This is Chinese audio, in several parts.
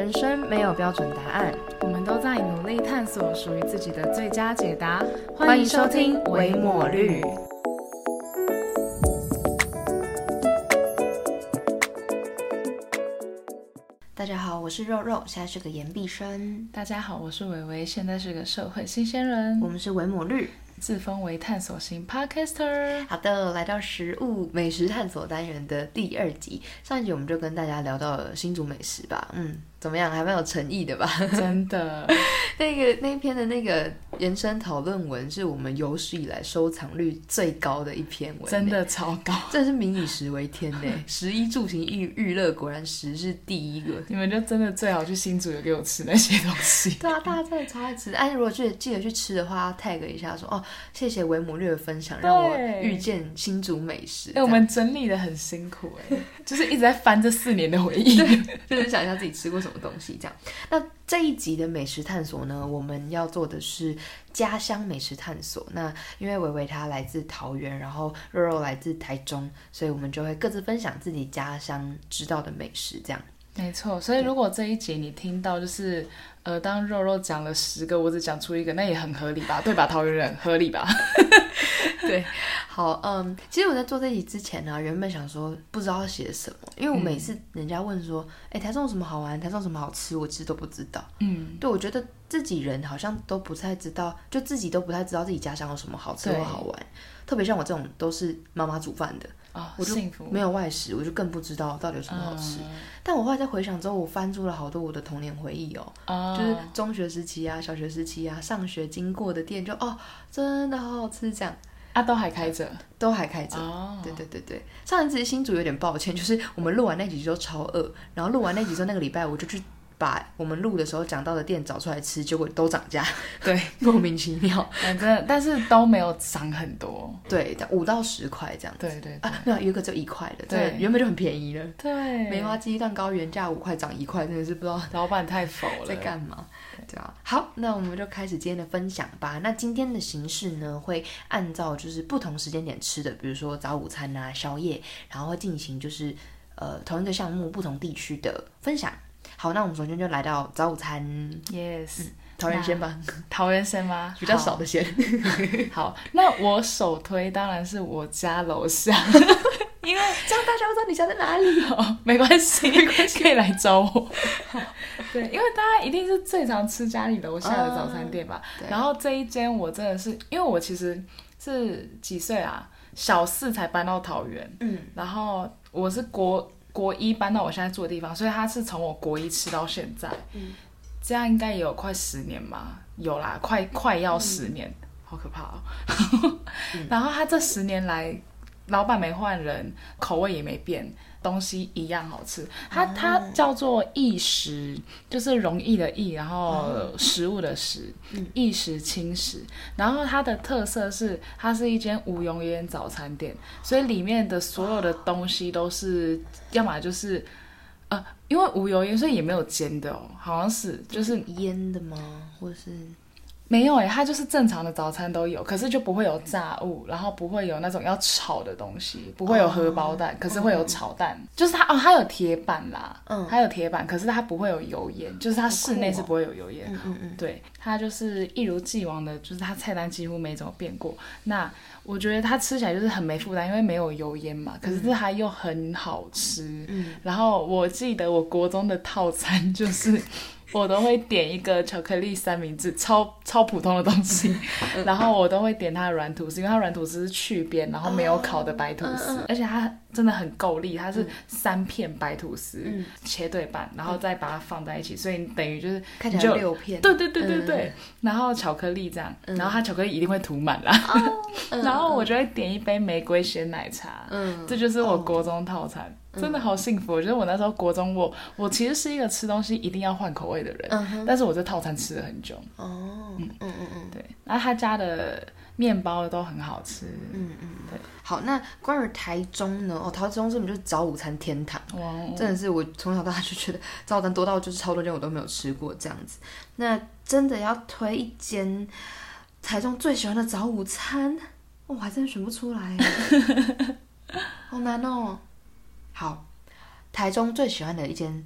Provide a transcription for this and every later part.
人生没有标准答案，我们都在努力探索属于自己的最佳解答。欢迎收听《维抹绿》。大家好，我是肉肉，现在是个研毕生。大家好，我是伟伟，现在是个社会新鲜人。我们是维抹绿，自封为探索型 podcaster。好的，来到食物美食探索单元的第二集。上一集我们就跟大家聊到了新竹美食吧，嗯，怎么样？还蛮有诚意的吧？真的，那个那一篇的那个延伸讨论文是我们有史以来收藏率最高的一篇文，真的超高，真的是民以食为天呢。食衣住行娱娱乐，果然食是第一个。你们就真的最好去新竹有给我吃那些东西。对啊，大家真的超爱吃。哎，如果记得记得去吃的话，tag 一下说哦，谢谢维姆略的分享，让我遇见新竹美食。哎，我们整理的很辛苦哎，就是一直在翻这四年的回忆，就是想一下自己吃过什么什么东西这样。那这一集的美食探索呢，我们要做的是家乡美食探索。那因为维维他来自桃园，然后肉肉来自台中，所以我们就会各自分享自己家乡知道的美食这样。没错，所以如果这一集你听到就是呃，当肉肉讲了十个，我只讲出一个，那也很合理吧？对吧？桃园人合理吧？对，好，嗯，其实我在做这集之前呢，原本想说不知道写什么，因为我每次人家问说，哎，台中有什么好玩？台中有什么好吃？我其实都不知道。嗯，对，我觉得自己人好像都不太知道，就自己都不太知道自己家乡有什么好吃或好玩。特别像我这种都是妈妈煮饭的啊，我就没有外食，我就更不知道到底有什么好吃。但我后来在回想之后，我翻出了好多我的童年回忆哦，就是中学时期啊、小学时期啊、上学经过的店，就哦，真的好好吃这样。啊，都还开着，都还开着。哦，对对对对，上一次新主有点抱歉，就是我们录完那集就超饿，然后录完那集之后，那个礼拜我就去把我们录的时候讲到的店找出来吃，结果都涨价，对，莫名其妙。反正但是都没有涨很多，对，五到十块这样子。对对啊，没有有一个只有一块的，对，原本就很便宜了。对，梅花鸡蛋糕原价五块涨一块，真的是不知道老板太佛了，在干嘛。对啊，好，那我们就开始今天的分享吧。那今天的形式呢，会按照就是不同时间点吃的，比如说早午餐啊、宵夜，然后会进行就是呃同一个项目不同地区的分享。好，那我们首先就来到早午餐，yes，桃园先吧，桃园先吗？比较少的先。好，那我首推当然是我家楼下。因为这样大家都知道你家在哪里哦，没关系，可以来找我。对，因为大家一定是最常吃家里楼下的早餐店吧。然后这一间我真的是，因为我其实是几岁啊？小四才搬到桃园，嗯，然后我是国国一搬到我现在住的地方，所以他是从我国一吃到现在，嗯，这样应该也有快十年吧？有啦，快快要十年，好可怕哦。然后他这十年来。老板没换人，口味也没变，东西一样好吃。它它叫做易食，就是容易的易，然后食物的食，易食轻食。然后它的特色是，它是一间无油烟早餐店，所以里面的所有的东西都是，要么就是呃，因为无油烟，所以也没有煎的哦，好像是就是腌的吗？或者是？没有哎，它就是正常的早餐都有，可是就不会有炸物，然后不会有那种要炒的东西，不会有荷包蛋，可是会有炒蛋，就是它哦，它有铁板啦，嗯，它有铁板，可是它不会有油烟，就是它室内是不会有油烟，嗯嗯嗯，对，它就是一如既往的，就是它菜单几乎没怎么变过。那我觉得它吃起来就是很没负担，因为没有油烟嘛，可是它又很好吃。嗯，然后我记得我国中的套餐就是。我都会点一个巧克力三明治，超超普通的东西，然后我都会点它的软吐司，因为它软吐司是去边，然后没有烤的白吐司，而且它真的很够力，它是三片白吐司切对半，然后再把它放在一起，所以等于就是看起来六片，对对对对对，然后巧克力这样，然后它巧克力一定会涂满啦，然后我就会点一杯玫瑰鲜奶茶，嗯，这就是我国中套餐。真的好幸福！我觉得我那时候国中，我我其实是一个吃东西一定要换口味的人，但是我这套餐吃了很久。哦，嗯嗯嗯嗯，对。然后他家的面包都很好吃。嗯嗯，对。好，那关于台中呢？哦，台中根本就是早午餐天堂。哇，真的是我从小到大就觉得早午餐多到就是超多间我都没有吃过这样子。那真的要推一间台中最喜欢的早午餐，我还真的选不出来，好难哦。好，台中最喜欢的一间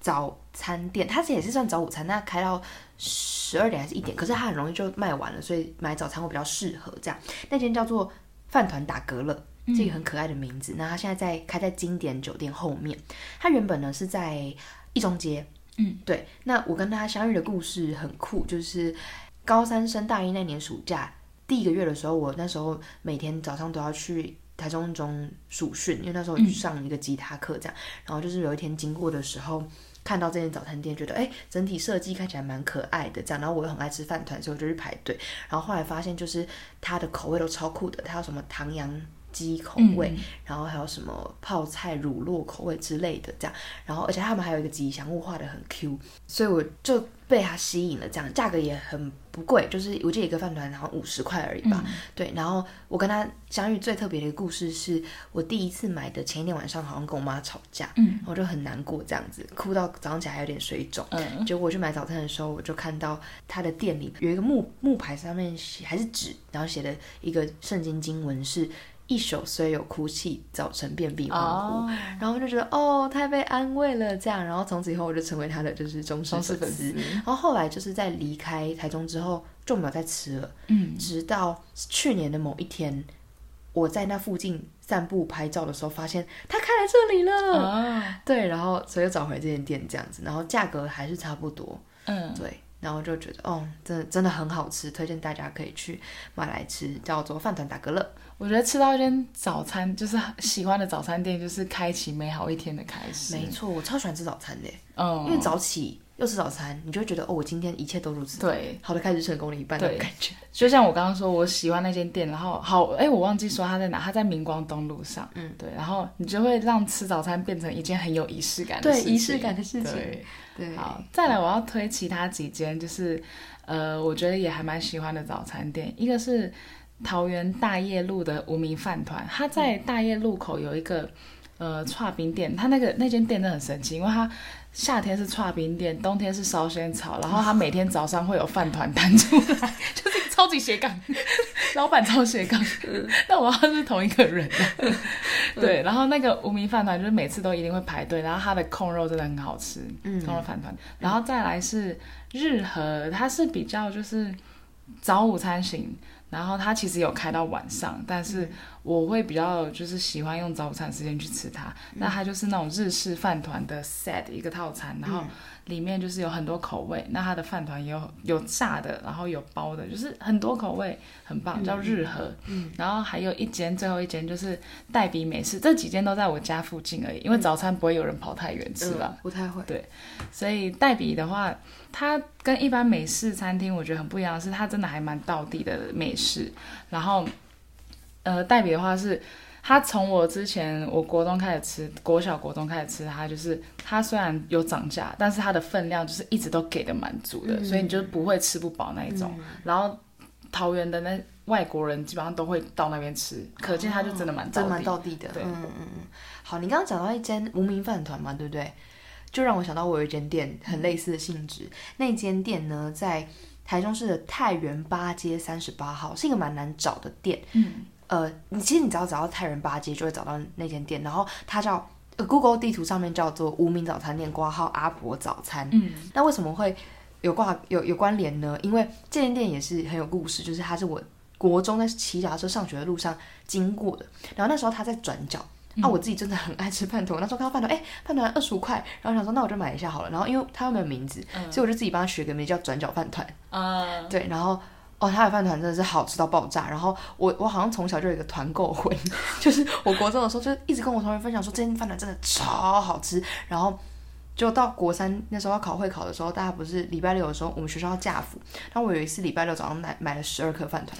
早餐店，它这也是算早午餐，那开到十二点还是一点，可是它很容易就卖完了，所以买早餐会比较适合这样。那间叫做饭团打嗝了，这个很可爱的名字。那它现在在开在经典酒店后面，它原本呢是在一中街。嗯，对。那我跟他相遇的故事很酷，就是高三升大一那年暑假第一个月的时候，我那时候每天早上都要去台中中暑训，因为那时候上一个吉他课这样。然后就是有一天经过的时候，看到这间早餐店，觉得哎，整体设计看起来蛮可爱的这样。然后我又很爱吃饭团，所以我就去排队。然后后来发现，就是它的口味都超酷的，它有什么唐扬。鸡口味，然后还有什么泡菜乳酪口味之类的，这样，然后而且他们还有一个吉祥物画的很 Q，所以我就被它吸引了。这样价格也很不贵，就是我记得一个饭团好像五十块而已吧。对，然后我跟他相遇最特别的一个故事是，我第一次买的前一天晚上好像跟我妈吵架，嗯，我就很难过，这样子哭到早上起来还有点水肿。嗯，结果我去买早餐的时候，我就看到他的店里有一个木木牌上面写还是纸，然后写的一个圣经经文是。一宿虽有哭泣，早晨便必欢呼。然后就觉得哦，太被安慰了，这样。然后从此以后，我就成为他的就是忠实粉丝。然后后来就是在离开台中之后，就没有再吃了。嗯，直到去年的某一天，我在那附近散步拍照的时候，发现他开来这里了。对，然后所以又找回这间店这样子，然后价格还是差不多。嗯，对。然后就觉得哦，真的真的很好吃，推荐大家可以去买来吃，叫做饭团打格乐。我觉得吃到一间早餐，就是喜欢的早餐店，就是开启美好一天的开始。没错，我超喜欢吃早餐的，嗯，因为早起又吃早餐，你就会觉得哦，我今天一切都如此。对，好的开始成功了一半的感觉。就像我刚刚说，我喜欢那间店，然后好，哎，我忘记说它在哪，它在明光东路上。嗯，对，然后你就会让吃早餐变成一件很有仪式感的事情。对，仪式感的事情。对，好，再来我要推其他几间，就是呃，我觉得也还蛮喜欢的早餐店，一个是。桃园大业路的无名饭团，它在大业路口有一个呃串冰店，它那个那间店真的很神奇，因为它夏天是串冰店，冬天是烧仙草，然后它每天早上会有饭团弹出来，就是超级斜杠，老板超斜杠，但我要是同一个人，对，然后那个无名饭团就是每次都一定会排队，然后它的控肉真的很好吃，嗯，控肉饭团，然后再来是日和，它是比较就是早午餐型。然后它其实有开到晚上，但是我会比较就是喜欢用早餐时间去吃它。那它就是那种日式饭团的 set 一个套餐，然后里面就是有很多口味。那它的饭团也有有炸的，然后有包的，就是很多口味，很棒，叫日和。嗯。然后还有一间，最后一间就是黛比美式，这几间都在我家附近而已，因为早餐不会有人跑太远吃吧？不太会。对，所以黛比的话。它跟一般美式餐厅我觉得很不一样，是它真的还蛮道地的美式。然后，呃，代比的话是，它从我之前我国中开始吃，国小国中开始吃，它就是它虽然有涨价，但是它的分量就是一直都给的蛮足的，所以你就不会吃不饱那一种。然后桃园的那外国人基本上都会到那边吃，可见它就真的蛮真蛮到地的。对，嗯嗯嗯。好，你刚刚讲到一间无名饭团嘛，对不对？就让我想到我有一间店很类似的性质，那间店呢在台中市的太原八街三十八号，是一个蛮难找的店。嗯，呃，你其实你只要找到太原八街就会找到那间店，然后它叫呃 Google 地图上面叫做无名早餐店挂号阿婆早餐。嗯，那为什么会有挂有有关联呢？因为这间店也是很有故事，就是它是我国中在骑脚踏车上学的路上经过的，然后那时候它在转角。啊，我自己真的很爱吃饭团，那时候看到饭团，哎，饭团二十五块，然后想说那我就买一下好了。然后因为它又没有名字，所以我就自己帮它取个名叫转角饭团。嗯，对，然后哦，他的饭团真的是好吃到爆炸。然后我我好像从小就有一个团购魂，就是我国中的时候就一直跟我同学分享说这间饭团真的超好吃。然后就到国三那时候要考会考的时候，大家不是礼拜六的时候我们学校要假服，然后我有一次礼拜六早上买买了十二颗饭团。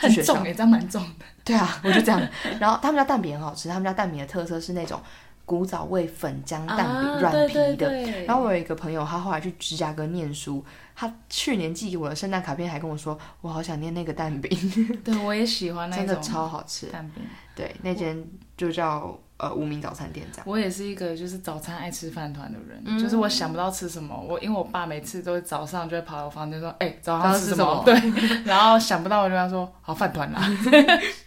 很重诶，这样蛮重的。对啊，我就这样。然后他们家蛋饼很好吃，他们家蛋饼的特色是那种古早味粉浆蛋饼，软皮的。然后我有一个朋友，他后来去芝加哥念书，他去年寄给我的圣诞卡片还跟我说，我好想念那个蛋饼。对，我也喜欢那种，真的超好吃蛋饼。对，那间就叫。呃，无名早餐店这样。我也是一个就是早餐爱吃饭团的人，就是我想不到吃什么，我因为我爸每次都早上就会跑到我房间说，哎，早上吃什么？对，然后想不到我就跟他说，好饭团啦。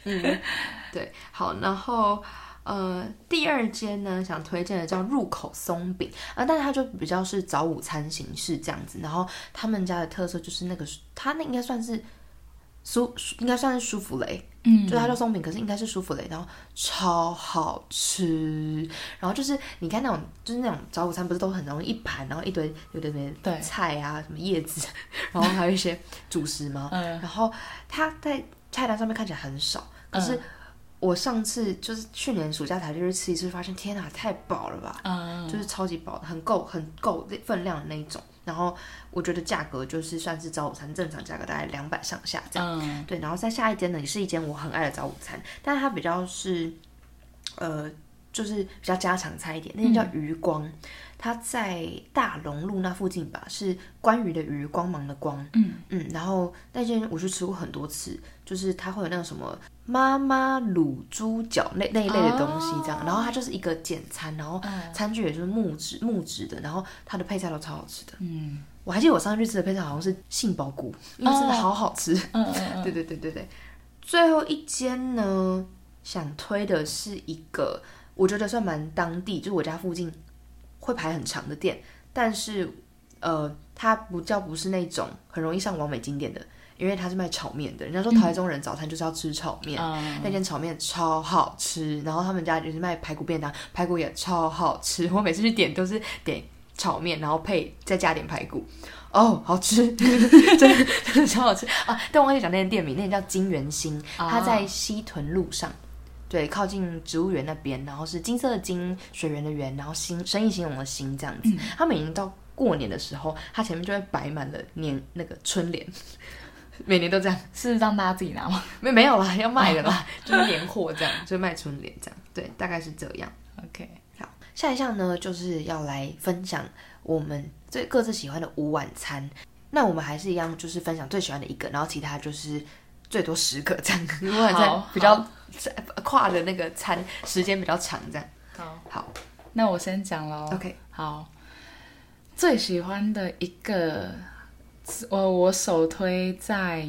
嗯，对，好，然后呃，第二间呢，想推荐的叫入口松饼啊，但是它就比较是早午餐形式这样子。然后他们家的特色就是那个，它那应该算是舒，应该算是舒芙蕾，嗯，就它叫松饼，可是应该是舒芙蕾，然后超好吃。然后就是你看那种，就是那种早午餐不是都很容易一盘，然后一堆有的没菜啊，什么叶子，然后还有一些主食吗？嗯，然后它在菜单上面看起来很少，可是。我上次就是去年暑假才就是吃一次，发现天哪，太饱了吧！嗯，就是超级饱，很够，很够分量的那一种。然后我觉得价格就是算是早午餐正常价格，大概两百上下这样。嗯，对。然后在下一间呢，也是一间我很爱的早午餐，但是它比较是，呃，就是比较家常菜一点。那间叫余光，它在大龙路那附近吧，是关于的余光芒的光。嗯嗯。然后那间我去吃过很多次，就是它会有那种什么。妈妈卤猪脚那那一类的东西，这样，然后它就是一个简餐，然后餐具也是木质木质的，然后它的配菜都超好吃的。嗯，我还记得我上次去吃的配菜好像是杏鲍菇，因为真的好好吃。嗯嗯嗯，对对对对对。最后一间呢，想推的是一个我觉得算蛮当地，就是我家附近会排很长的店，但是呃，它不叫不是那种很容易上网美景点的。因为他是卖炒面的，人家说台中人早餐就是要吃炒面，那间炒面超好吃。然后他们家就是卖排骨便当，排骨也超好吃。我每次去点都是点炒面，然后配再加点排骨，哦，好吃，真的真的超好吃啊！但忘记讲那间店名，那间叫金元星，它在西屯路上，对，靠近植物园那边。然后是金色的金，水源的源，然后兴生意兴隆的兴这样子。他每年到过年的时候，他前面就会摆满了年那个春联。每年都这样，是让大家自己拿吗？没没有啦，要卖的啦，就是年货这样，就卖春联这样。对，大概是这样。OK，好，下一项呢，就是要来分享我们最各自喜欢的午晚餐。那我们还是一样，就是分享最喜欢的一个，然后其他就是最多十个这样。午晚餐比较跨的那个餐时间比较长，这样。好，好，那我先讲喽。OK，好，最喜欢的一个。我我首推在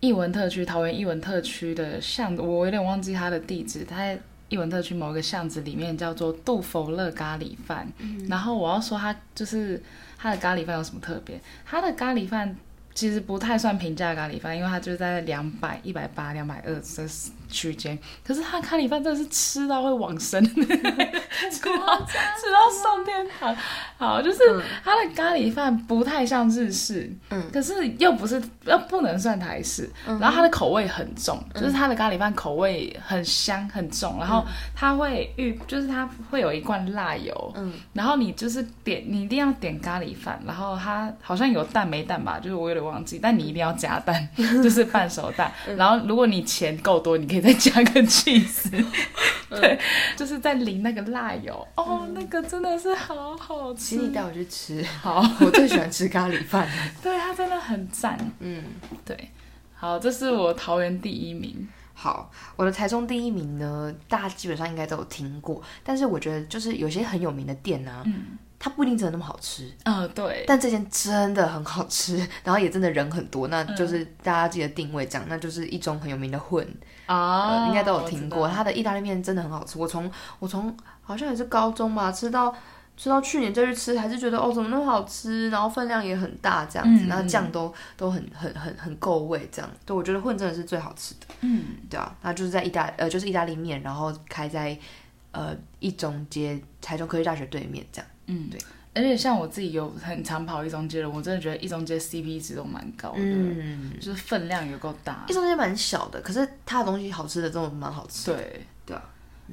艺文特区，桃园艺文特区的巷子，我有点忘记它的地址。它在艺文特区某一个巷子里面，叫做杜佛乐咖喱饭。然后我要说它就是它的咖喱饭有什么特别？它的咖喱饭其实不太算平价咖喱饭，因为它就在两百、一百八、两百二这区间。可是他咖喱饭真的是吃到会往生，吃到吃到上天堂。好，就是他的咖喱饭不太像日式，嗯，可是又不是，又不能算台式，然后它的口味很重，就是它的咖喱饭口味很香很重，然后它会预，就是它会有一罐辣油，嗯，然后你就是点，你一定要点咖喱饭，然后它好像有蛋没蛋吧，就是我有点忘记，但你一定要加蛋，就是半熟蛋，然后如果你钱够多，你可以再加个 cheese，对，就是在淋那个辣油，哦，那个真的是好好吃。请你带我去吃，好，我最喜欢吃咖喱饭了。对，它真的很赞。嗯，对，好，这是我桃园第一名。好，我的台中第一名呢，大家基本上应该都有听过，但是我觉得就是有些很有名的店呢，嗯，它不一定真的那么好吃。嗯，对。但这间真的很好吃，然后也真的人很多，那就是大家记得定位这样，那就是一中很有名的混啊，应该都有听过。它的意大利面真的很好吃，我从我从好像也是高中吧吃到。吃到去年再去吃，还是觉得哦怎么那么好吃，然后分量也很大这样子，然后酱都都很很很很够味这样。对，我觉得混真的是最好吃的。嗯，对啊，那就是在意大呃就是意大利面，然后开在呃一中街台中科技大学对面这样。嗯，对。而且像我自己有很常跑一中街的，我真的觉得一中街 CP 值都蛮高的，嗯，就是分量也够大。一中街蛮小的，可是它的东西好吃的真的蛮好吃。对，对啊。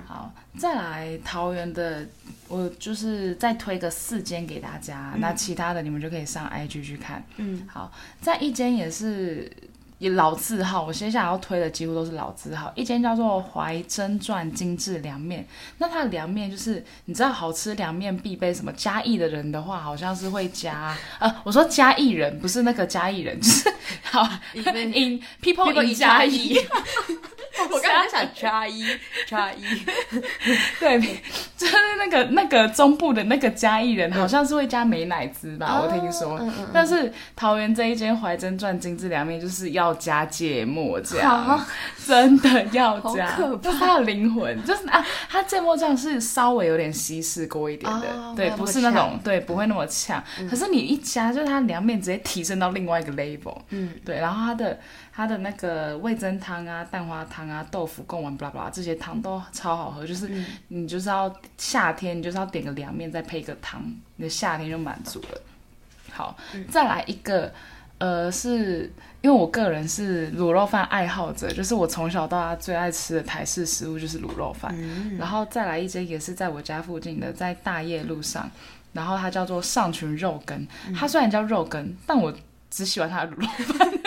好，再来桃园的，我就是再推个四间给大家，那其他的你们就可以上 IG 去看。嗯，好，在一间也是老字号，我接下来要推的几乎都是老字号，一间叫做怀真传精致凉面。那它的凉面就是你知道好吃凉面必备什么？嘉义的人的话，好像是会加呃，我说嘉义人不是那个嘉义人，就是好 in people in 嘉义。我刚刚想加一加一，对，就是那个那个中部的那个嘉义人好像是会加美乃滋吧，我听说。但是桃园这一间怀真传精致凉面就是要加芥末酱，真的要加，就是它的灵魂，就是啊，它芥末酱是稍微有点稀释过一点的，对，不是那种对，不会那么呛。可是你一加，就是它凉面直接提升到另外一个 level，嗯，对，然后它的。它的那个味增汤啊、蛋花汤啊、豆腐贡丸，巴拉巴拉这些汤都超好喝。就是你就是要夏天，你就是要点个凉面，再配一个汤，你的夏天就满足了。好，再来一个，呃，是因为我个人是卤肉饭爱好者，就是我从小到大最爱吃的台式食物就是卤肉饭。然后再来一间也是在我家附近的，在大业路上，然后它叫做上群肉羹。它虽然叫肉羹，但我只喜欢它的卤肉饭。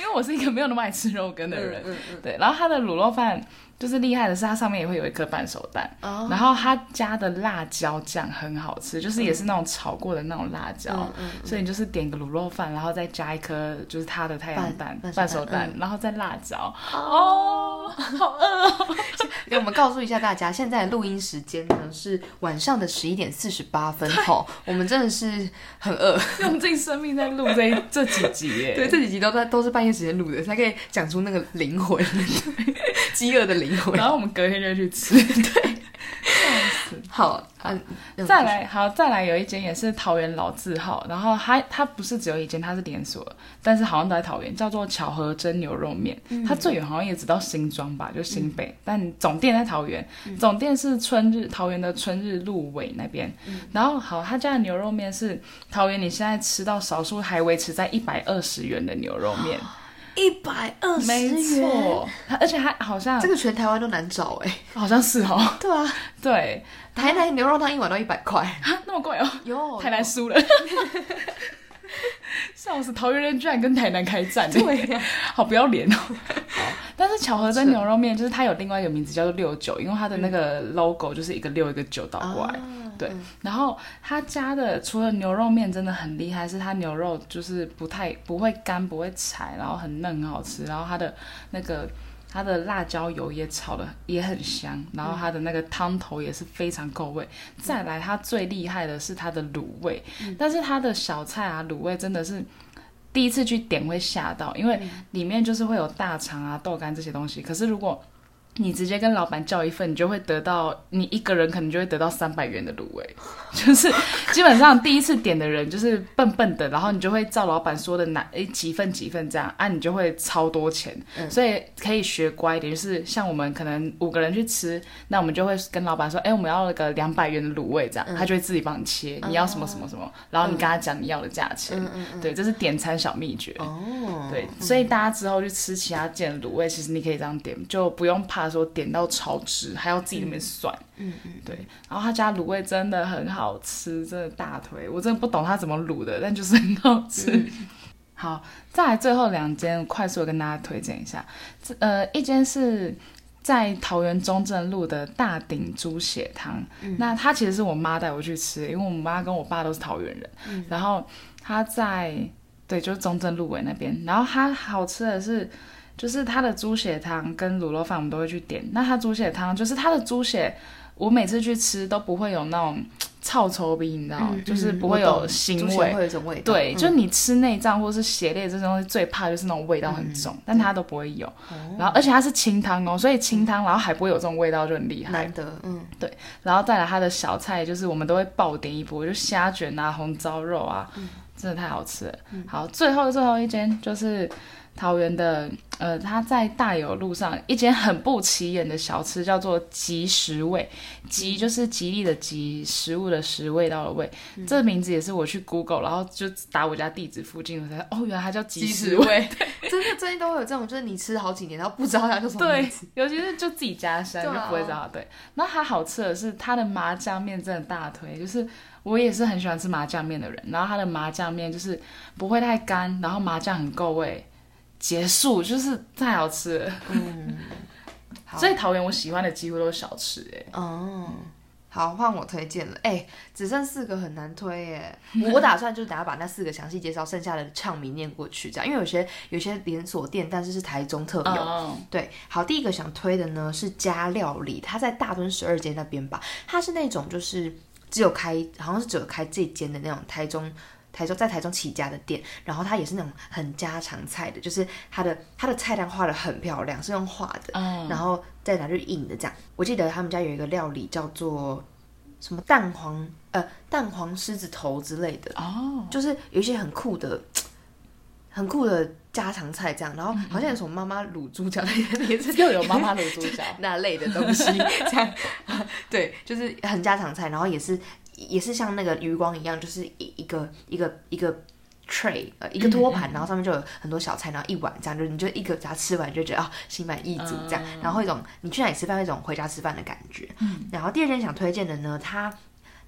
因为我是一个没有那么爱吃肉羹的人，对，然后它的卤肉饭就是厉害的是它上面也会有一颗半熟蛋，然后它加的辣椒酱很好吃，就是也是那种炒过的那种辣椒，嗯所以你就是点个卤肉饭，然后再加一颗就是它的太阳蛋。半熟蛋，然后再辣椒，哦，好饿。给我们告诉一下大家，现在的录音时间呢是晚上的十一点四十八分，吼，我们真的是很饿，用尽生命在录这这几集耶，对，这几集都在都是半夜时间录的，才可以讲出那个灵魂，饥饿的灵魂，然后我们隔天就去吃，对。好，嗯，再来，好，再来，有一间也是桃园老字号，然后它它不是只有一间，它是连锁，但是好像都在桃园，叫做巧合真牛肉面，它最远好像也只到新庄吧，就新北，但总店在桃园，总店是春日桃园的春日路尾那边，然后好，他家的牛肉面是桃园你现在吃到少数还维持在一百二十元的牛肉面。一百二十元，没错，而且还好像这个全台湾都难找哎，好像是哦。对啊，对，台南牛肉汤一碗都一百块，那么贵哦。有。台南输了，笑死！桃园人居然跟台南开战，对，好不要脸哦。但是巧合真牛肉面就是它有另外一个名字叫做六九，因为它的那个 logo 就是一个六一个九倒过来。对，然后他家的除了牛肉面真的很厉害，是它牛肉就是不太不会干不会柴，然后很嫩很好吃，然后它的那个它的辣椒油也炒的也很香，然后它的那个汤头也是非常够味。再来，它最厉害的是它的卤味，但是它的小菜啊卤味真的是第一次去点会吓到，因为里面就是会有大肠啊豆干这些东西，可是如果你直接跟老板叫一份，你就会得到你一个人可能就会得到三百元的卤味，就是基本上第一次点的人就是笨笨的，然后你就会照老板说的拿诶几份几份这样啊，你就会超多钱，所以可以学乖一点，就是像我们可能五个人去吃，那我们就会跟老板说，哎，我们要那个两百元的卤味这样，他就会自己帮你切，你要什么什么什么，然后你跟他讲你要的价钱，对，这是点餐小秘诀哦，对，所以大家之后去吃其他店的卤味，其实你可以这样点，就不用怕。他说点到超值，还要自己那边算。嗯嗯，对。然后他家卤味真的很好吃，真的大腿，我真的不懂他怎么卤的，但就是很好吃。好，再来最后两间，快速的跟大家推荐一下。这呃，一间是在桃园中正路的大鼎猪血汤。那他其实是我妈带我去吃，因为我妈跟我爸都是桃园人。嗯。然后他在对，就是中正路尾那边。然后它好吃的是。就是它的猪血汤跟卤肉饭，我们都会去点。那它猪血汤就是它的猪血，我每次去吃都不会有那种臭臭味，你知道吗？就是不会有腥味。会有一种味道。对，就你吃内脏或是血类这种东西，最怕就是那种味道很重，但它都不会有。然后，而且它是清汤哦，所以清汤然后还不会有这种味道，就很厉害。难得，嗯，对。然后再来它的小菜，就是我们都会爆点一波，就虾卷啊、红烧肉啊，真的太好吃了。好，最后最后一间就是。桃园的，呃，他在大有路上一间很不起眼的小吃，叫做吉食味。吉就是吉利的吉，食物的食，味道的味。这个名字也是我去 Google，然后就打我家地址附近，我才哦，原来它叫吉食味。真的，最近都会有这种，就是你吃好几年，然后不知道它叫什么名字。尤其是就自己家乡，就不会知道。对，那它好吃的是它的麻酱面，真的大推。就是我也是很喜欢吃麻酱面的人，然后它的麻酱面就是不会太干，然后麻酱很够味。结束就是太好吃了，嗯，所以桃园我喜欢的几乎都是小吃，哎，哦，好，换我推荐了。哎，只剩四个，很难推耶。我打算就是等下把那四个详细介绍，剩下的唱名念过去，这样。因为有些有些连锁店，但是是台中特有。对，好，第一个想推的呢是家料理，它在大墩十二街那边吧。它是那种就是只有开，好像是只有开这间的那种台中。台中在台中起家的店，然后它也是那种很家常菜的，就是它的它的菜单画的很漂亮，是用画的，然后再拿去印的这样。我记得他们家有一个料理叫做什么蛋黄呃蛋黄狮子头之类的哦，就是有一些很酷的 很酷的家常菜这样，然后好像有什么妈妈卤猪脚也是又有妈妈卤猪脚 那类的东西这样，对，就是很家常菜，然后也是。也是像那个余光一样，就是一一个一个一个 tray，呃，一个托盘，然后上面就有很多小菜，然后一碗这样，就你就一个它吃完就觉得啊，心满意足这样，然后一种你去哪里吃饭一种回家吃饭的感觉。嗯，然后第二件想推荐的呢，它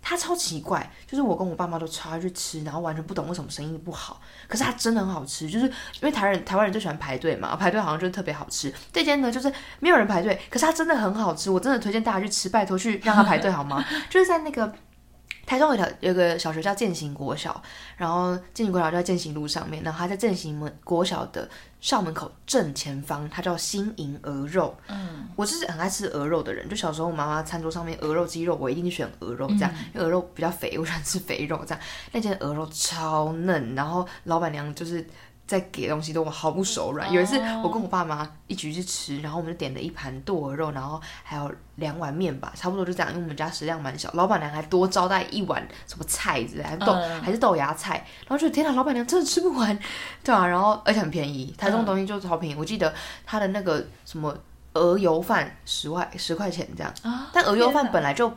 它超奇怪，就是我跟我爸妈都超爱去吃，然后完全不懂为什么生意不好，可是它真的很好吃，就是因为台人台湾人最喜欢排队嘛，排队好像就是特别好吃。这间呢就是没有人排队，可是它真的很好吃，我真的推荐大家去吃，拜托去让它排队好吗？就是在那个。台中有条有个小学叫建行国小，然后建行国小就在建行路上面，然后它在建行门国小的校门口正前方，它叫新营鹅肉。嗯，我是很爱吃鹅肉的人，就小时候我妈妈餐桌上面鹅肉、鸡肉，我一定选鹅肉这样，因为鹅肉比较肥，我喜欢吃肥肉这样。那间鹅肉超嫩，然后老板娘就是。在给东西都毫不手软。有一次，我跟我爸妈一起去吃，然后我们就点了一盘剁鹅肉，然后还有两碗面吧，差不多就这样。因为我们家食量蛮小，老板娘还多招待一碗什么菜之类，豆还是豆芽菜。然后就天哪，老板娘真的吃不完，对啊，然后而且很便宜，台中东西就是超便宜。我记得他的那个什么鹅油饭十块十块钱这样，但鹅油饭本来就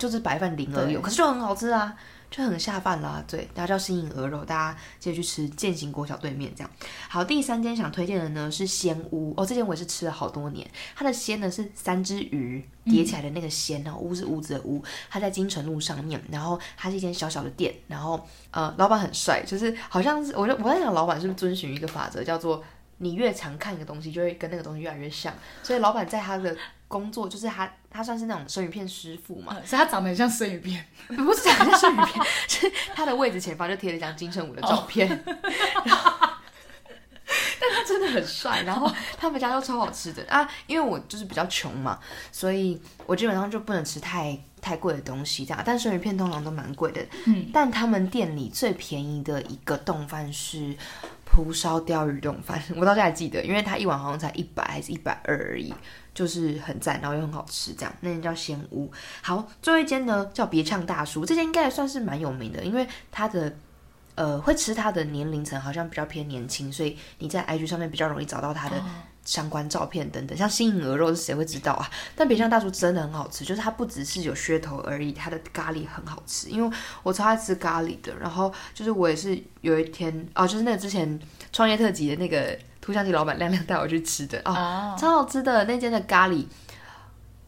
就是白饭零鹅油，可是就很好吃啊。就很下饭啦，对，大家叫新颖鹅肉，大家记得去吃践行国小对面这样。好，第三间想推荐的呢是鲜屋哦，这间我也是吃了好多年。它的鲜呢是三只鱼叠起来的那个鲜，然后屋是屋子的屋，它在金城路上面，然后它是一间小小的店，然后呃，老板很帅，就是好像是我就我在想，老板是不是遵循一个法则，叫做你越常看一个东西，就会跟那个东西越来越像，所以老板在他的。工作就是他，他算是那种生鱼片师傅嘛，所以他长得很像生鱼片，不是长得像生鱼片，是他的位置前方就贴了一张金城武的照片，但他真的很帅，然后他们家都超好吃的。啊，因为我就是比较穷嘛，所以我基本上就不能吃太太贵的东西这样，但生鱼片通常都蛮贵的，嗯，但他们店里最便宜的一个冻饭是蒲烧鲷鱼冻饭，我到现在还记得，因为它一碗好像才一百还是一百二而已。就是很赞，然后又很好吃，这样那间叫仙屋。好，最后一间呢叫别呛大叔，这间应该算是蛮有名的，因为它的呃会吃它的年龄层好像比较偏年轻，所以你在 IG 上面比较容易找到它的相关照片等等。像新颖鹅肉是谁会知道啊？但别呛大叔真的很好吃，就是它不只是有噱头而已，它的咖喱很好吃，因为我超爱吃咖喱的。然后就是我也是有一天哦，就是那个之前创业特辑的那个。图像机老板亮亮带我去吃的。哦，超好吃的那间的咖喱，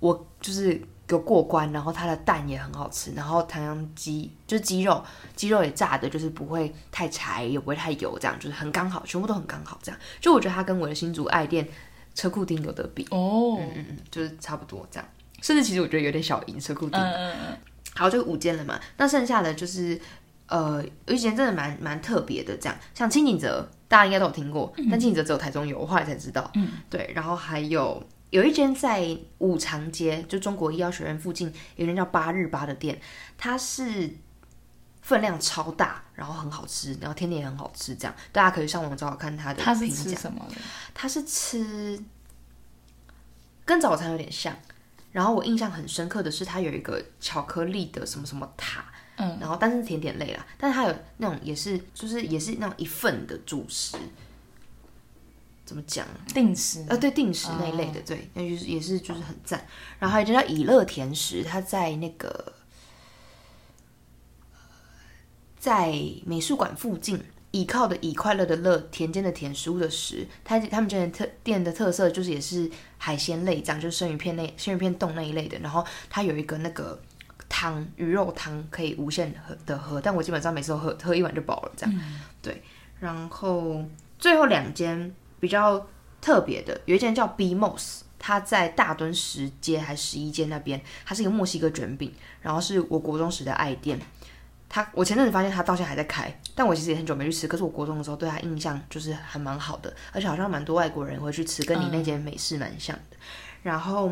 我就是有过关，然后它的蛋也很好吃，然后唐扬鸡就是鸡肉，鸡肉也炸的，就是不会太柴，也不会太油，这样就是很刚好，全部都很刚好，这样。就我觉得它跟我的新竹爱店车库丁有得比哦，嗯嗯嗯，就是差不多这样，甚至其实我觉得有点小赢车库丁，嗯嗯嗯，好，就五间了嘛，那剩下的就是呃有一间真的蛮蛮特别的，这样像清景泽。大家应该都有听过，但清泽只有台中有，我后来才知道。嗯，对，然后还有有一间在五常街，就中国医药学院附近，有一间叫八日八的店，它是分量超大，然后很好吃，然后甜点也很好吃，这样大家可以上网找找看它的。它是吃什么的？它是吃跟早餐有点像，然后我印象很深刻的是，它有一个巧克力的什么什么塔。嗯，然后但是甜点类啦，但是它有那种也是，就是也是那种一份的主食，怎么讲？定时呃，对，定时那一类的，对，那就是也是就是很赞。然后还有就叫以乐甜食，它在那个在美术馆附近，倚靠的倚快乐的乐，田间的田，食物的食。它他们这边特店的特色就是也是海鲜类，这样就是生鱼片那、生鱼片冻那一类的。然后它有一个那个。汤鱼肉汤可以无限喝的喝，但我基本上每次都喝喝一碗就饱了，这样。对，然后最后两间比较特别的，有一间叫 B Mos，它在大墩十街还十一街那边，它是一个墨西哥卷饼，然后是我国中时的爱店。它我前阵子发现它到现在还在开，但我其实也很久没去吃。可是我国中的时候对它印象就是还蛮好的，而且好像蛮多外国人会去吃，跟你那间美式蛮像的。然后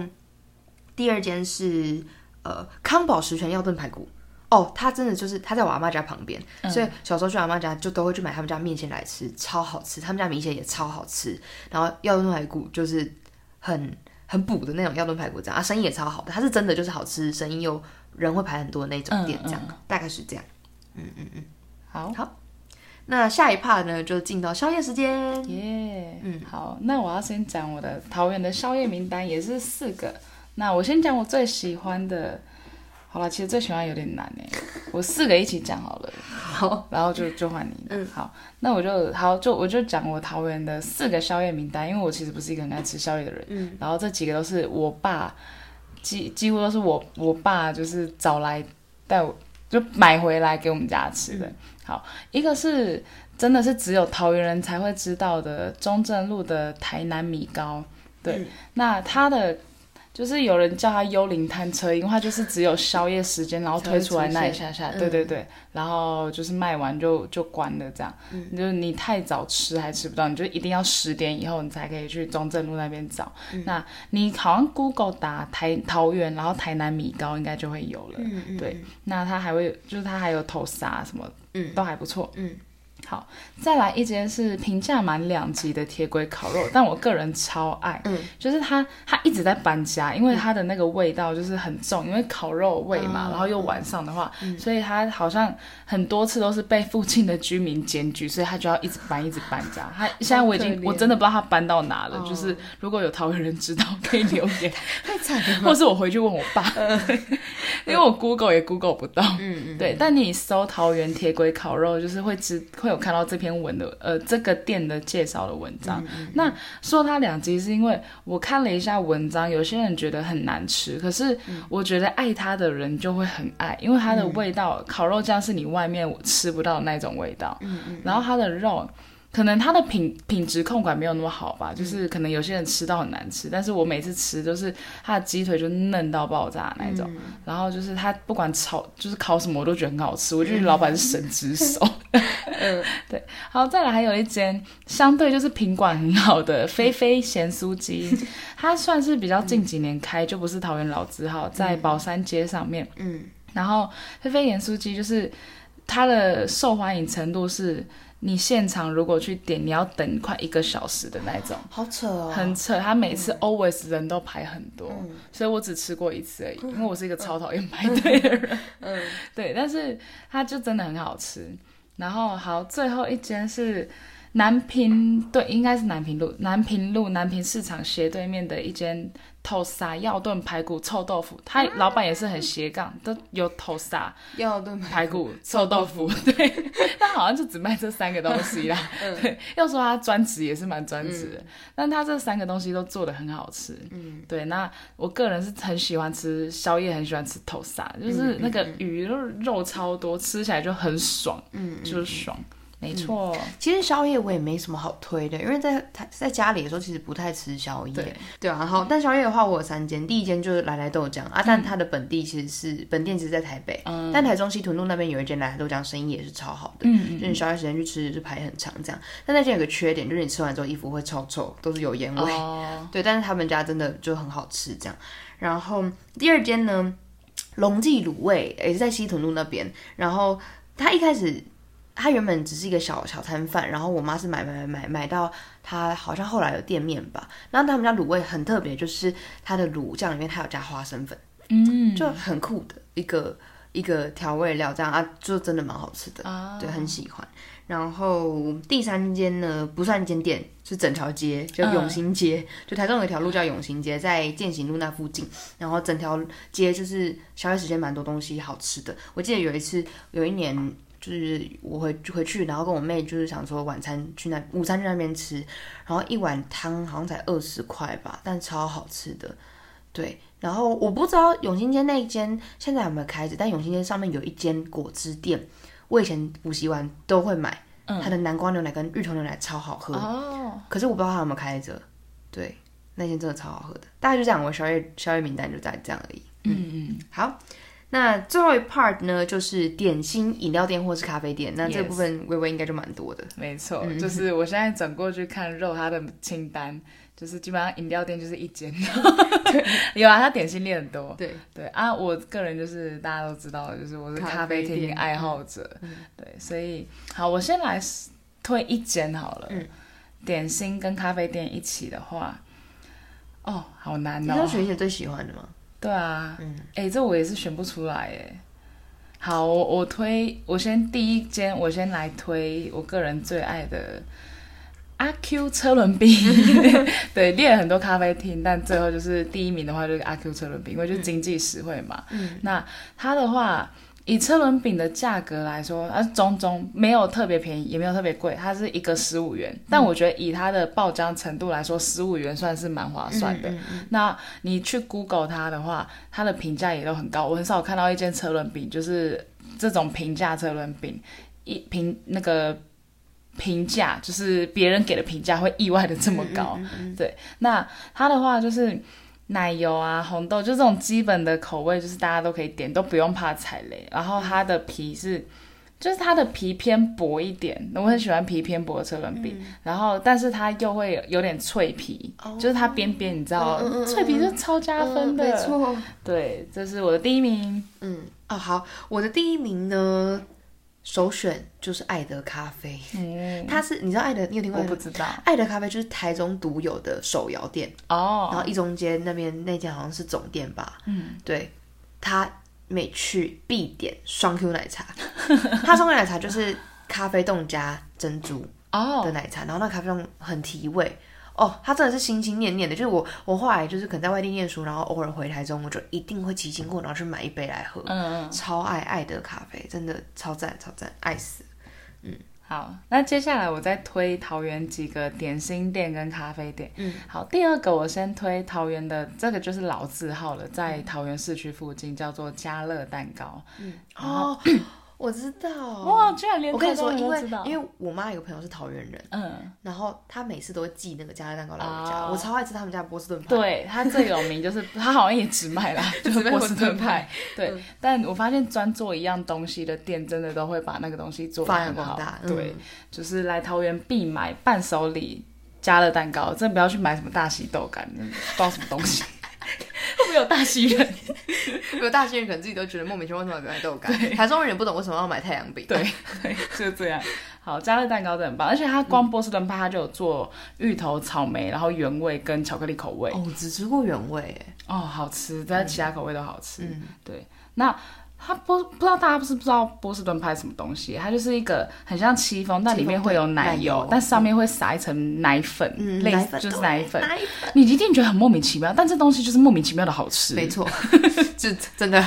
第二间是呃康宝十全药炖排骨。哦，他真的就是他在我阿妈家旁边，所以小时候去阿妈家就都会去买他们家面线来吃，超好吃。他们家米线也超好吃，然后药炖排骨就是很很补的那种药炖排骨这样啊，生意也超好的。它是真的就是好吃，生意又人会排很多的那种店，这样大概是这样。嗯嗯嗯，好好。那下一 part 呢，就进到宵夜时间。耶，嗯，好，那我要先讲我的桃园的宵夜名单，也是四个。那我先讲我最喜欢的。好了，其实最喜欢有点难哎，我四个一起讲好了，好，然后就就换你。嗯，好，那我就好就我就讲我桃园的四个宵夜名单，因为我其实不是一个很爱吃宵夜的人。嗯，然后这几个都是我爸，几几乎都是我我爸就是找来带我就买回来给我们家吃的。好，一个是真的是只有桃园人才会知道的中正路的台南米糕，对，那它的。就是有人叫它幽灵摊车，因为它就是只有宵夜时间，然后推出来那一下下，对对对，然后就是卖完就就关了这样。就是你太早吃还吃不到，你就一定要十点以后你才可以去中正路那边找。那你好像 Google 打台桃园，然后台南米糕应该就会有了。对，那它还会就是它还有头沙什么，嗯，都还不错。嗯。好，再来一间是评价满两级的铁轨烤肉，但我个人超爱，嗯，就是它它一直在搬家，因为它的那个味道就是很重，因为烤肉味嘛，然后又晚上的话，所以它好像很多次都是被附近的居民检举，所以它就要一直搬一直搬家。它现在我已经我真的不知道它搬到哪了，就是如果有桃园人知道可以留言，太惨了，或是我回去问我爸，因为我 Google 也 Google 不到，嗯嗯，对，但你搜桃园铁轨烤肉，就是会知会。有看到这篇文的，呃，这个店的介绍的文章。那说它两极是因为我看了一下文章，有些人觉得很难吃，可是我觉得爱它的人就会很爱，因为它的味道，烤肉酱是你外面吃不到那种味道。嗯嗯，然后它的肉。可能它的品品质控管没有那么好吧，就是可能有些人吃到很难吃，但是我每次吃都是它的鸡腿就嫩到爆炸那种，然后就是它不管炒就是烤什么我都觉得很好吃，我觉得 老板是神之手。嗯，对，好，再来还有一间相对就是品管很好的菲菲咸酥鸡，它算是比较近几年开，就不是桃园老字号，在宝山街上面。嗯，然后菲菲盐酥鸡就是它的受欢迎程度是。你现场如果去点，你要等快一个小时的那种，好扯哦，很扯。他每次 always 人都排很多，所以我只吃过一次而已，因为我是一个超讨厌排队的人。嗯，对，但是它就真的很好吃。然后好，最后一间是南平，对，应该是南平路，南平路南平市场斜对面的一间。头沙药炖排骨臭豆腐，他老板也是很斜杠，都有头沙药炖排骨臭豆腐，对，他好像就只卖这三个东西啦。对，要说他专职也是蛮专职的，但他这三个东西都做的很好吃。嗯，对，那我个人是很喜欢吃宵夜，很喜欢吃头沙，就是那个鱼肉肉超多，吃起来就很爽，嗯，就是爽。没错，其实宵夜我也没什么好推的，因为在在在家里的时候其实不太吃宵夜，对啊。好，但宵夜的话我有三间，第一间就是来来豆浆啊，但它的本地其实是本店，其实在台北，但台中西屯路那边有一间来来豆浆，生意也是超好的，嗯就你宵夜时间去吃就排很长这样。但那间有个缺点，就是你吃完之后衣服会臭臭，都是有烟味，对。但是他们家真的就很好吃这样。然后第二间呢，龙记卤味也是在西屯路那边，然后他一开始。他原本只是一个小小摊贩，然后我妈是买买买买买到他好像后来有店面吧。然后他们家卤味很特别，就是它的卤酱里面它有加花生粉，嗯，就很酷的一个一个调味料，这样啊，就真的蛮好吃的，对，很喜欢。然后第三间呢不算一间店，是整条街，叫永兴街，就台中有一条路叫永兴街，在践行路那附近。然后整条街就是消费时间蛮多东西好吃的。我记得有一次有一年。就是我回回去，然后跟我妹就是想说晚餐去那午餐去那边吃，然后一碗汤好像才二十块吧，但超好吃的。对，然后我不知道永兴街那一间现在有没有开着，但永兴街上面有一间果汁店，我以前补习完都会买，它的南瓜牛奶跟芋头牛奶超好喝。哦，可是我不知道它有没有开着。对，那间真的超好喝的。大概就这样，我宵夜宵夜名单就在这样而已。嗯嗯，好。那最后一 part 呢，就是点心饮料店或是咖啡店。那这部分微微应该就蛮多的。没错，就是我现在转过去看肉它的清单，就是基本上饮料店就是一间。有啊，它点心店很多。对对啊，我个人就是大家都知道，就是我是咖啡厅爱好者。对，所以好，我先来推一间好了。嗯。点心跟咖啡店一起的话，哦，好难哦。你要选一些最喜欢的吗？对啊，嗯，哎，这我也是选不出来哎。好，我我推，我先第一间，我先来推我个人最爱的阿 Q 车轮饼。对，列了很多咖啡厅，但最后就是第一名的话就是阿 Q 车轮饼，因为就经济实惠嘛。嗯，那它的话。以车轮饼的价格来说，它中中没有特别便宜，也没有特别贵，它是一个十五元。但我觉得以它的爆浆程度来说，十五元算是蛮划算的。那你去 Google 它的话，它的评价也都很高。我很少看到一间车轮饼就是这种平价车轮饼，一评那个评价就是别人给的评价会意外的这么高。对，那它的话就是。奶油啊，红豆就这种基本的口味，就是大家都可以点，都不用怕踩雷。然后它的皮是，就是它的皮偏薄一点，我很喜欢皮偏薄的车轮饼。然后，但是它又会有点脆皮，就是它边边你知道，脆皮是超加分的。没错，对，这是我的第一名。嗯，哦，好，我的第一名呢？首选就是爱德咖啡，嗯，它是你知道爱德，你有听过？我不知道。爱德咖啡就是台中独有的手摇店。哦，然后一中街那边那间好像是总店吧，嗯，对，他每去必点双 Q 奶茶，他双 Q 奶茶就是咖啡冻加珍珠哦。的奶茶，然后那咖啡冻很提味。哦，他真的是心心念念的，就是我，我后来就是可能在外地念书，然后偶尔回台中，我就一定会骑经过，然后去买一杯来喝。嗯嗯，超爱爱的咖啡，真的超赞超赞，爱死。嗯，好，那接下来我再推桃园几个点心店跟咖啡店。嗯，好，第二个我先推桃园的，这个就是老字号了，在桃园市区附近，叫做家乐蛋糕。嗯，哦。我知道哇，居然连我跟你说，因为因为我妈有个朋友是桃园人，嗯，然后她每次都会寄那个加热蛋糕来我家，我超爱吃他们家波士顿派。对，他最有名就是他好像也 只卖啦，就是波士顿派。对，但我发现专做一样东西的店，真的都会把那个东西做的很好。对，就是来桃园必买伴手礼加热蛋糕，真的不要去买什么大喜豆干，不知道什么东西。会不会有大西人？有大西人可能自己都觉得莫名其妙为什么要买豆干。台中人也不懂为什么要买太阳饼。对对，就这样。好，加热蛋糕真的很棒，而且它光波士顿派它就有做芋头、草莓，然后原味跟巧克力口味。哦，只吃过原味，哦，好吃，但其他口味都好吃。嗯，对，那。它波不知道大家不是不知道波士顿派什么东西，它就是一个很像戚风，但里面会有奶油，但上面会撒一层奶粉，类似就是奶粉。你一定觉得很莫名其妙，但这东西就是莫名其妙的好吃。没错，就真的。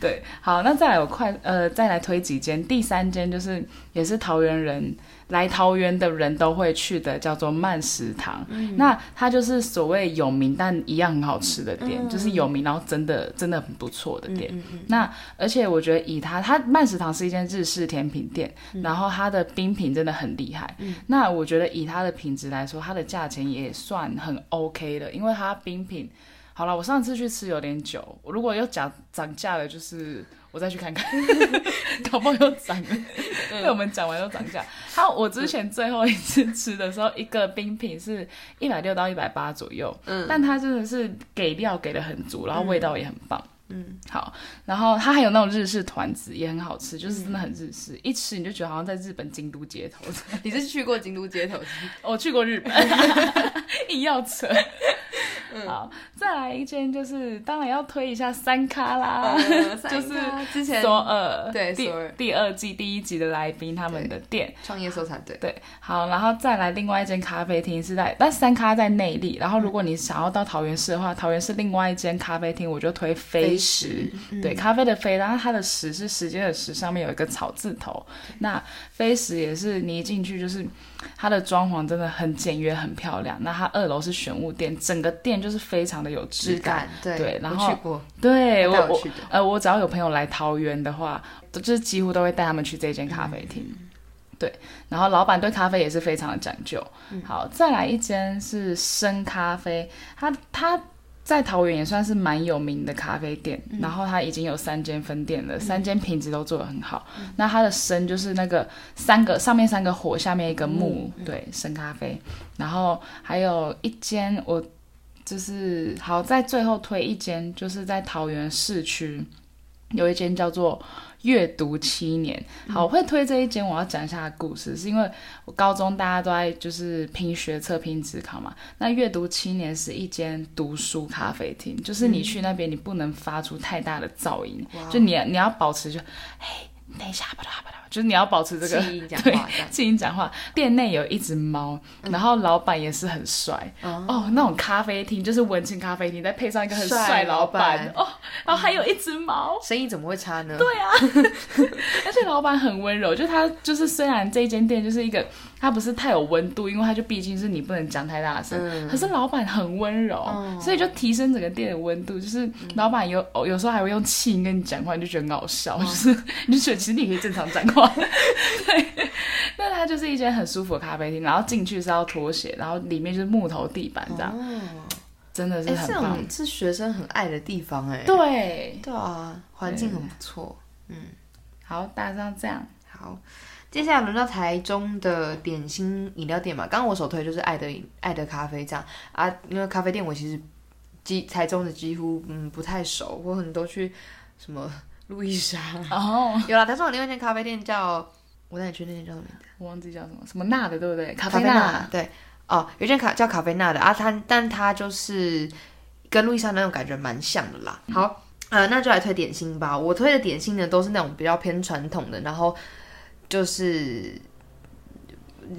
对，好，那再来我快呃再来推几间，第三间就是也是桃园人。来桃园的人都会去的，叫做慢食堂。那它就是所谓有名但一样很好吃的店，就是有名然后真的真的很不错的店。那而且我觉得以它，它慢食堂是一间日式甜品店，然后它的冰品真的很厉害。那我觉得以它的品质来说，它的价钱也算很 OK 的，因为它冰品好了。我上次去吃有点久，如果又涨涨价了，就是。我再去看看，搞不好又涨了。被我们讲完又涨价。好，我之前最后一次吃的时候，一个冰品是一百六到一百八左右。嗯，但它真的是给料给的很足，然后味道也很棒。嗯，好，然后它还有那种日式团子，也很好吃，就是真的很日式，一吃你就觉得好像在日本京都街头。你是去过京都街头？我 去过日本，硬要扯。好，再来一间就是当然要推一下三咖啦，就是之前索尔对第第二季第一集的来宾他们的店。创业收藏对对好，然后再来另外一间咖啡厅是在但三咖在内力，然后如果你想要到桃园市的话，桃园市另外一间咖啡厅我就推飞石，对咖啡的飞，然后它的石是时间的石，上面有一个草字头，那飞石也是你一进去就是。它的装潢真的很简约，很漂亮。那它二楼是玄物店，整个店就是非常的有质感。对，然后去过。对我我呃，我只要有朋友来桃园的话，就是几乎都会带他们去这间咖啡厅。对，然后老板对咖啡也是非常的讲究。好，再来一间是深咖啡，它它在桃园也算是蛮有名的咖啡店，然后它已经有三间分店了，三间品质都做得很好。那它的生就是那个三个上面三个火，下面一个木，对，生咖啡。然后还有一间我就是好在最后推一间，就是在桃园市区有一间叫做。阅读七年，好，我会推这一间。我要讲一下故事，是因为我高中大家都在就是拼学测、拼职考嘛。那阅读七年是一间读书咖啡厅，就是你去那边，你不能发出太大的噪音，就你你要保持就，哎，等一下，不啦不啦。就是你要保持这个气音讲话，气音讲话。店内有一只猫，然后老板也是很帅哦。那种咖啡厅就是文青咖啡厅，再配上一个很帅老板哦，然后还有一只猫，生意怎么会差呢？对啊，而且老板很温柔，就他就是虽然这一间店就是一个。它不是太有温度，因为它就毕竟是你不能讲太大声。可是老板很温柔，所以就提升整个店的温度。就是老板有有时候还会用气音跟你讲话，你就觉得很搞笑。就是你就觉得其实你可以正常讲话。对，那它就是一间很舒服的咖啡厅，然后进去是要拖鞋，然后里面就是木头地板这样，真的是很棒。是学生很爱的地方哎。对，对啊，环境很不错。嗯，好，大家这样好。接下来轮到台中的点心饮料店嘛，刚刚我首推就是爱的爱的咖啡这样啊，因为咖啡店我其实几台中的几乎嗯不太熟，我很多去什么路易莎哦，有啦，他说我另外一间咖啡店叫我带你去那间叫什么名字？我忘记叫什么什么娜的对不对？咖啡娜对哦，有一间卡叫咖啡娜的啊，它但它就是跟路易莎那种感觉蛮像的啦。好呃，那就来推点心吧，我推的点心呢都是那种比较偏传统的，然后。就是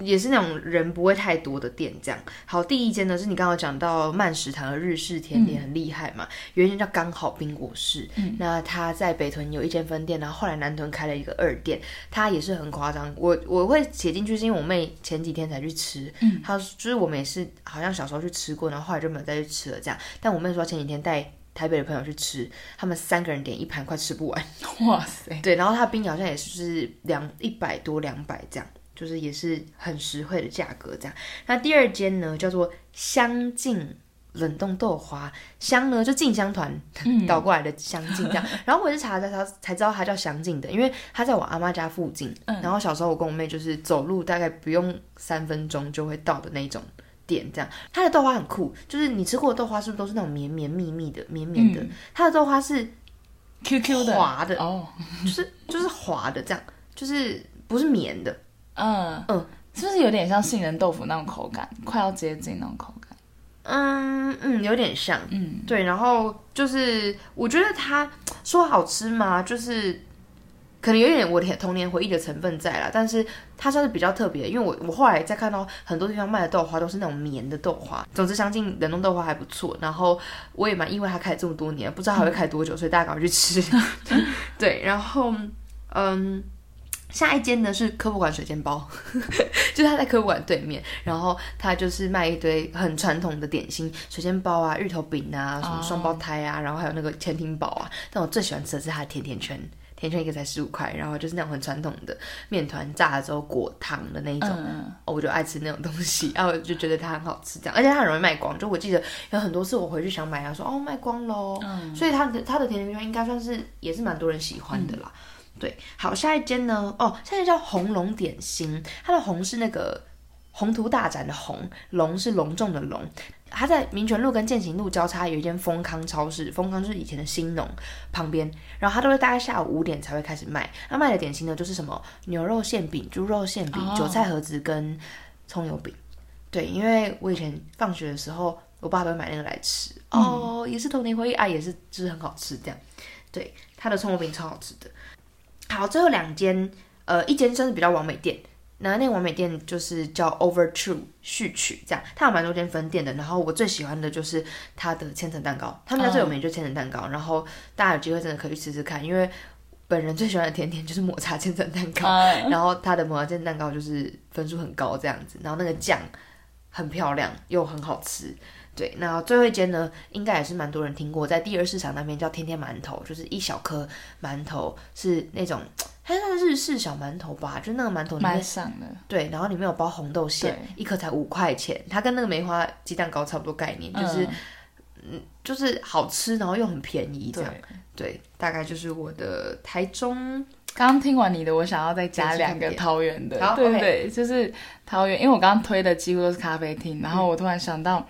也是那种人不会太多的店，这样好。第一间呢是你刚刚讲到慢食堂的日式甜点很厉害嘛，有一间叫刚好冰果室，那他在北屯有一间分店，然后后来南屯开了一个二店，他也是很夸张。我我会写进去是因为我妹前几天才去吃，嗯，她就是我们也是好像小时候去吃过，然后后来就没有再去吃了这样。但我妹说前几天带。台北的朋友去吃，他们三个人点一盘，快吃不完。哇塞！对，然后它的冰好像也是两一百多两百这样，就是也是很实惠的价格这样。那第二间呢，叫做香静冷冻豆花，香呢就静香团倒过来的香静这样。然后我是查了它才知道它叫香静的，因为它在我阿妈家附近。然后小时候我跟我妹就是走路大概不用三分钟就会到的那种。点这样，它的豆花很酷，就是你吃过的豆花是不是都是那种绵绵密密的、绵绵的？它的豆花是 Q Q 的、滑的哦，就是就是滑的这样，就是不是绵的。嗯嗯，是不是有点像杏仁豆腐那种口感，快要接近那种口感？嗯嗯，有点像。嗯，对，然后就是我觉得它说好吃嘛？就是。可能有点我的童年回忆的成分在啦，但是它算是比较特别，因为我我后来再看到很多地方卖的豆花都是那种绵的豆花。总之，相信冷冻豆花还不错。然后我也蛮意外它开了这么多年，不知道还会开多久，所以大家赶快去吃。对，然后嗯，下一间呢是科普馆水煎包，就是它在科普馆对面，然后他就是卖一堆很传统的点心，水煎包啊、芋头饼啊、什么双胞胎啊，然后还有那个千厅堡啊。但我最喜欢吃的是它的甜甜圈。甜甜圈一个才十五块，然后就是那种很传统的面团炸了之后裹糖的那一种，我就爱吃那种东西，然后我就觉得它很好吃，这样，而且它很容易卖光。就我记得有很多次我回去想买，他说哦卖光喽，所以它的它的甜甜圈应该算是也是蛮多人喜欢的啦。对，好，下一间呢，哦，下一间叫红龙点心，它的红是那个宏图大展的红，龙是隆重的龙。它在民权路跟建行路交叉有一间丰康超市，丰康就是以前的新农旁边，然后他都会大概下午五点才会开始卖。那卖的点心呢，就是什么牛肉馅饼、猪肉馅饼、韭菜盒子跟葱油饼。对，因为我以前放学的时候，我爸都会买那个来吃。哦，也是童年回忆啊，也是就是很好吃这样。对，他的葱油饼超好吃的。好，最后两间，呃，一间算是比较完美店。那那个完美店就是叫 Over True 序曲，这样它有蛮多间分店的。然后我最喜欢的就是它的千层蛋糕，他们家最有名就千层蛋糕。然后大家有机会真的可以去吃吃看，因为本人最喜欢的甜点就是抹茶千层蛋糕。然后它的抹茶千层蛋糕就是分数很高这样子，然后那个酱很漂亮又很好吃。对，那最后一间呢，应该也是蛮多人听过，在第二市场那边叫天天馒头，就是一小颗馒头是那种。它算日式小馒头吧，就那个馒头里面上的，对，然后里面有包红豆馅，一颗才五块钱，它跟那个梅花鸡蛋糕差不多概念，就是嗯，就是好吃，然后又很便宜，这样，对，大概就是我的台中。刚刚听完你的，我想要再加两个桃园的，对对，就是桃园，因为我刚刚推的几乎都是咖啡厅，然后我突然想到。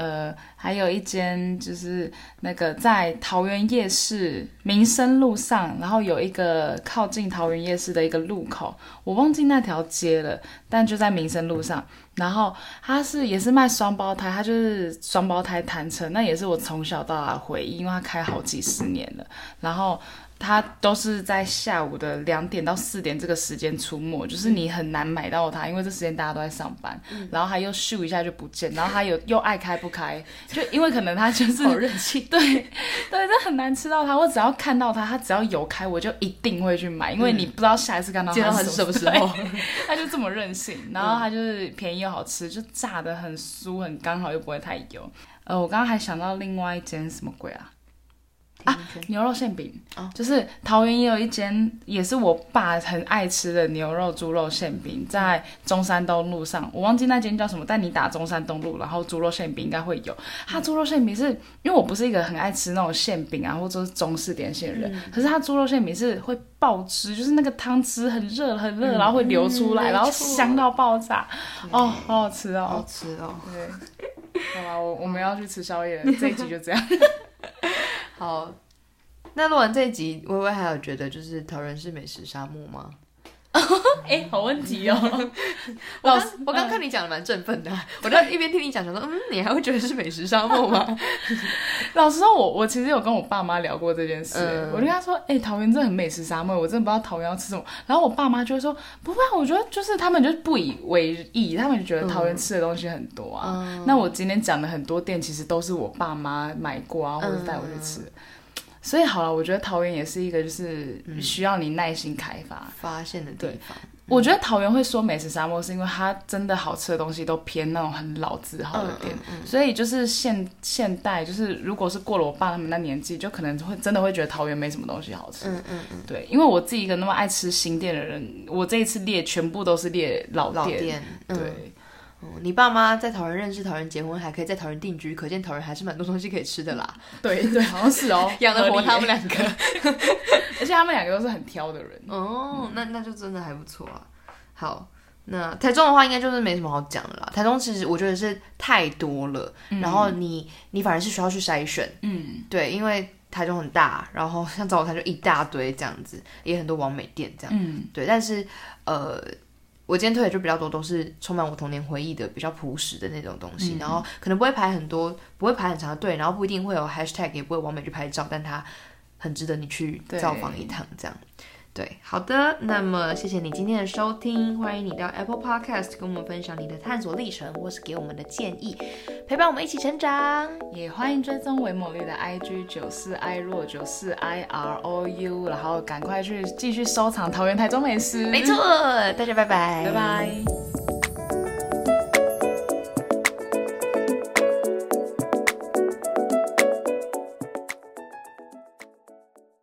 呃，还有一间就是那个在桃园夜市民生路上，然后有一个靠近桃园夜市的一个路口，我忘记那条街了，但就在民生路上。然后它是也是卖双胞胎，它就是双胞胎谈成，那也是我从小到大的回忆，因为它开好几十年了。然后。它都是在下午的两点到四点这个时间出没，就是你很难买到它，因为这时间大家都在上班。然后它又咻一下就不见，然后它又又爱开不开，就因为可能它就是好任性。对 对，这很难吃到它。我只要看到它，它只要有开，我就一定会去买，因为你不知道下一次看到它是什么时候。它就这么任性，然后它就是便宜又好吃，就炸的很酥很刚好又不会太油。呃，我刚刚还想到另外一间什么鬼啊？啊，牛肉馅饼，就是桃园也有一间，也是我爸很爱吃的牛肉猪肉馅饼，在中山东路上，我忘记那间叫什么，但你打中山东路，然后猪肉馅饼应该会有。它猪肉馅饼是因为我不是一个很爱吃那种馅饼啊，或者是中式点心的人，可是它猪肉馅饼是会爆汁，就是那个汤汁很热很热，然后会流出来，然后香到爆炸，哦，好好吃哦，好吃哦，对，好吧，我我们要去吃宵夜，这一集就这样。好，那录完这一集，微微还有觉得就是桃园是美食沙漠吗？哎，好问题哦。老师，我刚看你讲的蛮振奋的，我在一边听你讲，想说，嗯，你还会觉得是美食沙漠吗？老实说，我我其实有跟我爸妈聊过这件事，我跟他说，哎，桃园真的很美食沙漠，我真的不知道桃园要吃什么。然后我爸妈就会说，不会，我觉得就是他们就不以为意，他们就觉得桃园吃的东西很多啊。那我今天讲的很多店，其实都是我爸妈买过啊，或者带我去吃。所以好了，我觉得桃园也是一个就是需要你耐心开发发现的地方。我觉得桃园会说美食沙漠，是因为它真的好吃的东西都偏那种很老字号的店，所以就是现现代就是如果是过了我爸他们那年纪，就可能会真的会觉得桃园没什么东西好吃。嗯嗯嗯，对，因为我自己一个那么爱吃新店的人，我这一次列全部都是列老店。对。你爸妈在桃园认识，桃园结婚，还可以在桃园定居，可见桃园还是蛮多东西可以吃的啦。对对，好像是哦，养得活他们两个，而且他们两个都是很挑的人。哦，那那就真的还不错啊。好，那台中的话，应该就是没什么好讲的啦。台中其实我觉得是太多了，然后你你反而是需要去筛选。嗯，对，因为台中很大，然后像早餐就一大堆这样子，也很多完美店这样。嗯，对，但是呃。我今天推的就比较多，都是充满我童年回忆的比较朴实的那种东西，然后可能不会排很多，不会排很长的队，然后不一定会有 hashtag，也不会完美去拍照，但它很值得你去造访一趟，这样。对，好的，那么谢谢你今天的收听，欢迎你到 Apple Podcast 跟我们分享你的探索历程，或是给我们的建议，陪伴我们一起成长。也欢迎追踪维某丽的 IG 九四 i 若九四 i r o u，然后赶快去继续收藏桃园台中美食。没错，大家拜拜，拜拜。